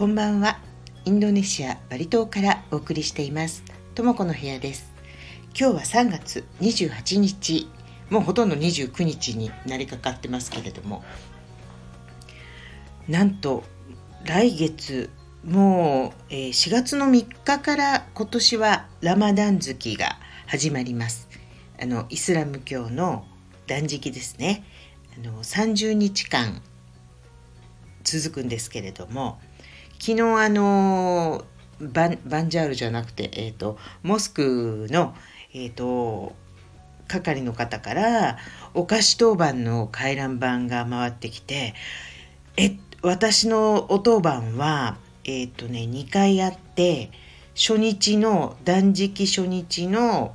こんばんは。インドネシアバリ島からお送りしています。ともこの部屋です。今日は3月28日もうほとんど29日になりかかってますけれども。なんと来月もう、4月の3日から今年はラマダン月が始まります。あのイスラム教の断食ですね。あの30日間続くんですけれども昨日あのバンバンジャールじゃなくて、えーと、モスクの、えーと、係の方からお菓子当番の回覧板が回ってきてえ私のお当番はえ、ー、とね2回あって初日の断食初日の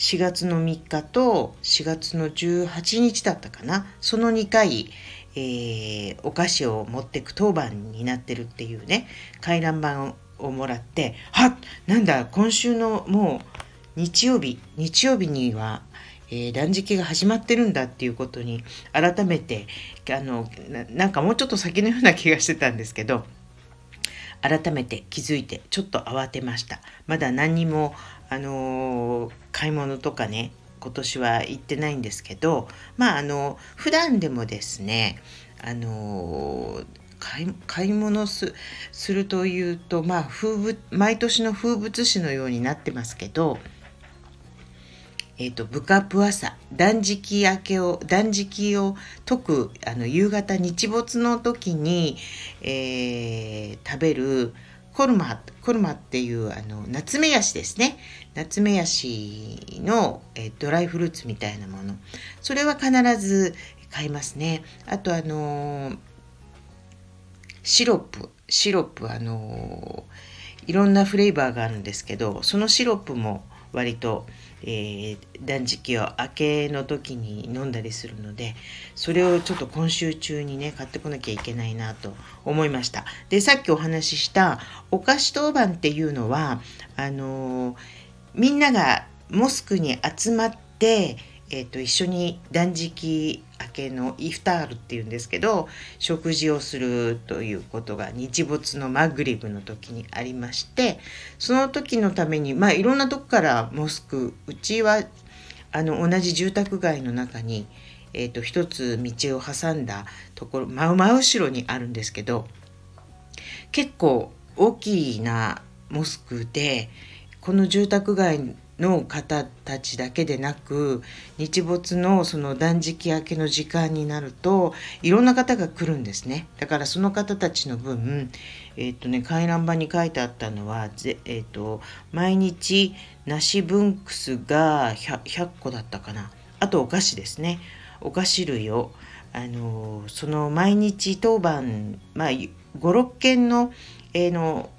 4月の3日と4月の18日だったかな。その2回、えー、お菓子を持ってく当番になってるっていうね回覧板をもらってはなんだ今週のもう日曜日日曜日には、えー、断食が始まってるんだっていうことに改めてあのなんかもうちょっと先のような気がしてたんですけど改めて気づいてちょっと慌てました。まだ何にもあのー、買い物とかね今年は行ってないんですけどまああの普段でもですねあの買い物するというとまあ風物毎年の風物詩のようになってますけどえーと、ブカプアサ断食明けを断食を解くあの夕方日没の時に、えー、食べるコルマコルマっていうあの夏目ヤシですね。夏目ヤシの、え、ドライフルーツみたいなもの。それは必ず買いますね。あとあの、シロップ。シロップあの、いろんなフレーバーがあるんですけどそのシロップも割と、えー、断食を明けの時に飲んだりするのでそれをちょっと今週中にね買ってこなきゃいけないなと思いました。でさっきお話ししたお菓子当番っていうのはあのー、みんながモスクに集まってえーと、一緒に断食明けのイフタールっていうんですけど食事をするということが日没のマグリブの時にありましてその時のためにまあいろんなとこからモスクうちはあの同じ住宅街の中に、えーと、一つ道を挟んだところ真真後ろにあるんですけど結構大きなモスクでこの住宅街の方たちだけでなく日没のその断食明けの時間になるといろんな方が来るんですね。だからその方たちの分えっ、ー、とね回覧板に書いてあったのはぜ、えーと、毎日梨ブンクスが 100, 100個だったかな。あとお菓子ですね。お菓子類をあのその毎日当番まあ56件の,、えー、の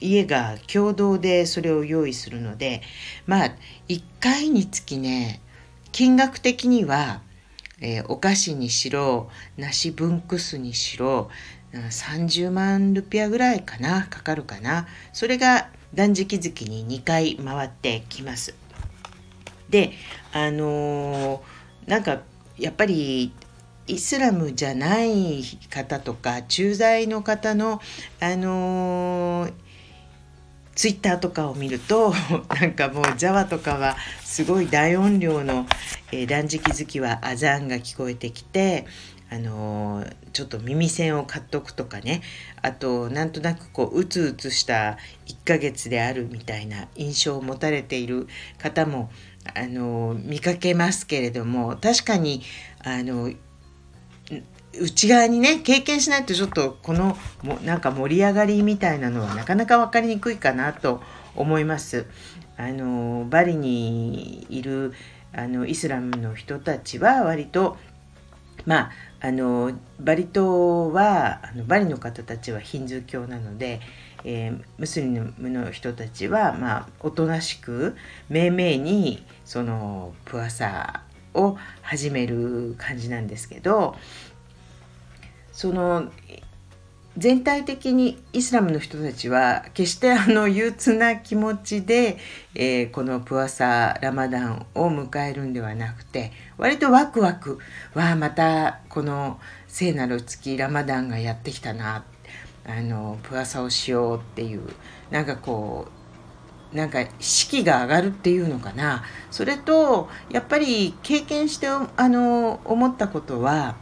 家が共同でそれを用意するのでまあ1回につきね金額的には、えー、お菓子にしろ梨ブンクスにしろ30万ルピアぐらいかなかかるかなそれが断食月に2回回ってきます。であのー、なんかやっぱりイスラムじゃない方とか駐在の方のあのーツイッターとかを見ると なんかもう Java とかはすごい大音量の、えー、断食月はアザーンが聞こえてきてあのー、ちょっと耳栓を買っとくとかね。あとなんとなくこううつうつした1ヶ月であるみたいな印象を持たれている方もあのー、見かけますけれども確かにあの内側にね経験しないとちょっとこのもなんか盛り上がりみたいなのはなかなか分かりにくいかなと思います。あのバリにいるあのイスラムの人たちは割とまああのバリ島はあのバリの方たちはヒンズー教なので、えー、ムスリムの人たちはまあおとなしくめいめいにそのプアサを始める感じなんですけどその全体的にイスラムの人たちは決してあの憂鬱な気持ちで、えー、このプアサラマダンを迎えるんではなくて割とワクワクわあまたこの聖なる月ラマダンがやってきたなあのプアサをしようっていうなんかこうなんか士気が上がるっていうのかな。それとやっぱり経験してあの思ったことは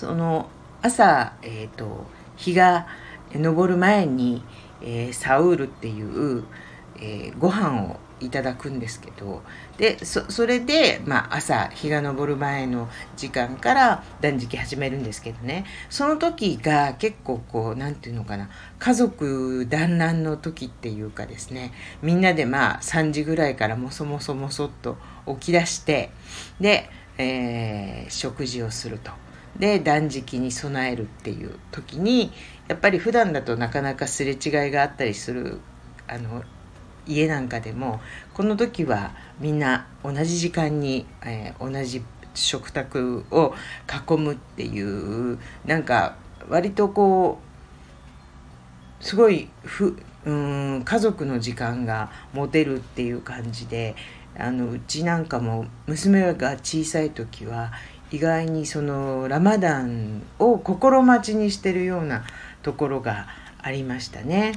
その朝、えーと、日が昇る前に、えー、サウールっていう、えー、ご飯をいただくんですけどでそれで、まあ、朝日が昇る前の時間から断食始めるんですけどねその時が結構こう何て言うのかな家族団らんの時っていうかですねみんなでまあ3時ぐらいからもそもそもそっと起き出してで、えー、食事をすると。で断食に備えるっていう時にやっぱり普段だとなかなかすれ違いがあったりするあの家なんかでもこの時はみんな同じ時間に、えー、同じ食卓を囲むっていうなんか割とこうすごいふうん家族の時間が持てるっていう感じであのうちなんかも娘が小さい時は意外にそのラマダンを心待ちにしてるようなところがありましたね。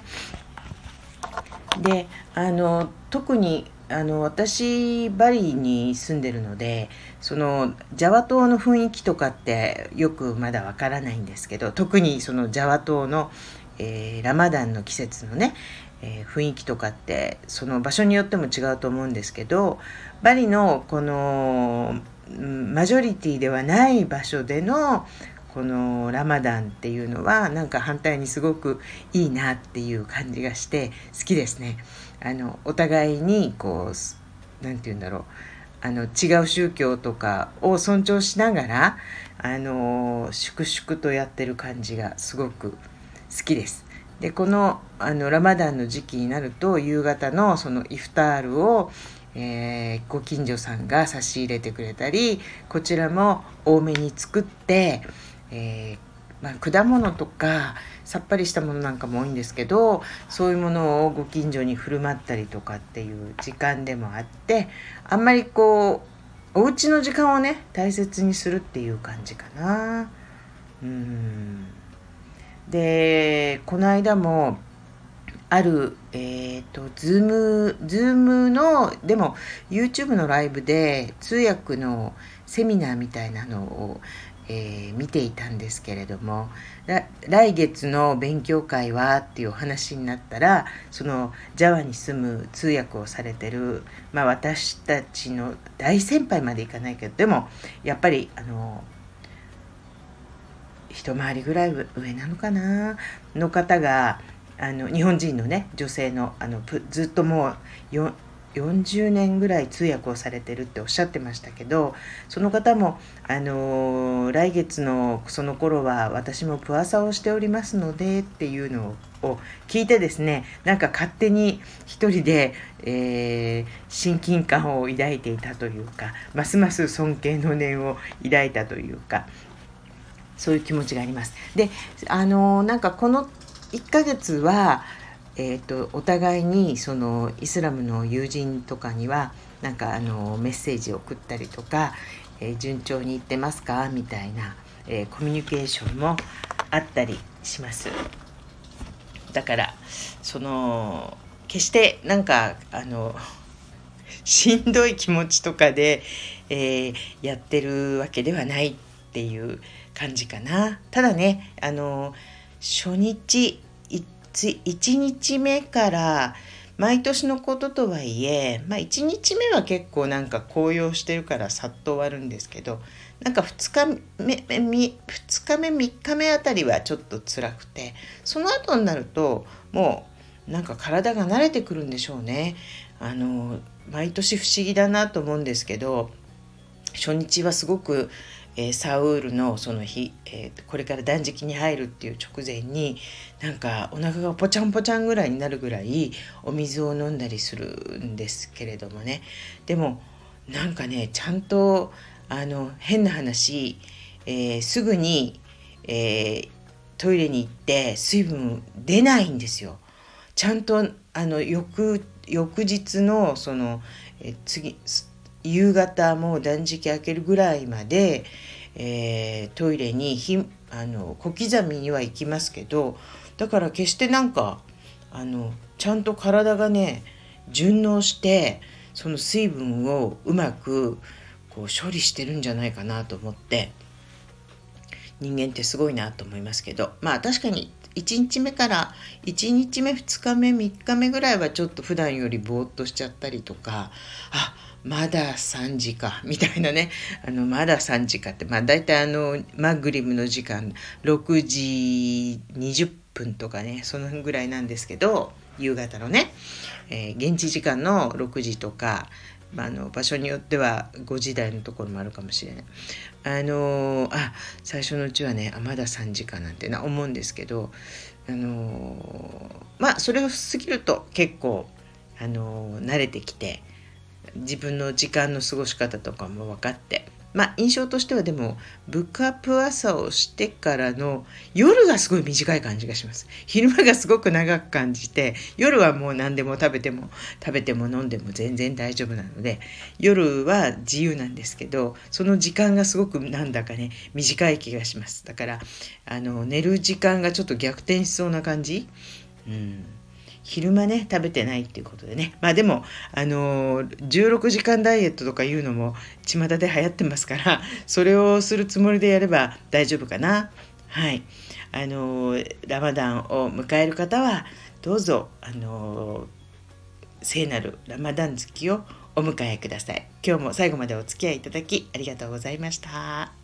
であの特にあの私バリに住んでるのでそのジャワ島の雰囲気とかってよくまだわからないんですけど特にそのジャワ島の、えー、ラマダンの季節のね、えー、雰囲気とかってその場所によっても違うと思うんですけどバリのこのマジョリティではない場所でのこのラマダンっていうのはなんか反対にすごくいいなっていう感じがして好きですね。あのお互いにこう何て言うんだろうあの違う宗教とかを尊重しながらあの粛々とやってる感じがすごく好きです。でこのあのラマダンの時期になると夕方のそのイフタールをえー、ご近所さんが差し入れてくれたりこちらも多めに作って、えー、まあ、果物とかさっぱりしたものなんかも多いんですけどそういうものをご近所に振る舞ったりとかっていう時間でもあってあんまりこうお家の時間をね大切にするっていう感じかな。うんでこの間もある、えっ、ー、と、ズーム、ズームの、でも YouTube のライブで通訳のセミナーみたいなのを、えー、見ていたんですけれども来月の勉強会はっていうお話になったらその Java に住む通訳をされてる、まあ、私たちの大先輩までいかないけどでもやっぱりあの一回りぐらい上なのかなの方があの日本人のね女性のあのずっともう40年ぐらい通訳をされてるっておっしゃってましたけどその方も、あのー、来月のその頃は私もプアサをしておりますのでっていうのを聞いてですねなんか勝手に一人で、えー、親近感を抱いていたというかますます尊敬の念を抱いたというかそういう気持ちがあります。であのー、なんかこの1ヶ月は、えーと、お互いにそのイスラムの友人とかにはなんかあのメッセージを送ったりとか、えー、順調にいってますか？みたいな、えー、コミュニケーションもあったりします。だからその決してなんかあの しんどい気持ちとかで、えー、やってるわけではないっていう感じかな。ただねあの初日 1, 日目から毎年のこととはいえ、まあ、1日目は結構なんか紅葉してるからさっと終わるんですけどなんか2日目 ,2 日目3日目あたりはちょっと辛くてその後になるともうなんか体が慣れてくるんでしょうね。あの毎年不思議だなと思うんですけど初日はすごくえー、サウールのその日、えー、これから断食に入るっていう直前になんかお腹がポチャンポチャンぐらいになるぐらいお水を飲んだりするんですけれどもねでもなんかねちゃんとあの変な話、えー、すぐに、えトイレに行って水分出ないんですよ。ちゃんとあの翌翌日のその、え次夕方もう断食明けるぐらいまで、えー、トイレにひあの小刻みにはいきますけどだから決してなんかあのちゃんと体がね順応してその水分をうまくこう処理してるんじゃないかなと思って人間ってすごいなと思いますけどまあ確かに1日目から1日目2日目3日目ぐらいはちょっと普段よりぼーっとしちゃったりとかあまだ3時かみたいなねあのまだ3時かってまあ大体あのマグリムの時間6時20分とかねそのぐらいなんですけど夕方のね、えー、現地時間の6時とかまあ、の場所によっては5時台のところもあるかもしれない。あのあ最初のうちはねあまだ3時間なんてな思うんですけど、あのまあそれを過ぎると結構、あの慣れてきて自分の時間の過ごし方とかも分かってまあ印象としてはでもブックアップ朝をしてからの夜がすごい短い感じがします。昼間がすごく長く感じて夜はもう何でも食べても食べても飲んでも全然大丈夫なので夜は自由なんですけどその時間がすごくなんだかね短い気がします。だからあの寝る時間がちょっと逆転しそうな感じ。うん。昼間ね食べてないっていうことでね。まあでもあのー、16時間ダイエットとかいうのも巷で流行ってますからそれをするつもりでやれば大丈夫かな。はい。あのー、ラマダンを迎える方はどうぞあのー、聖なるラマダン月をお迎えください。今日も最後までお付き合いいただきありがとうございました。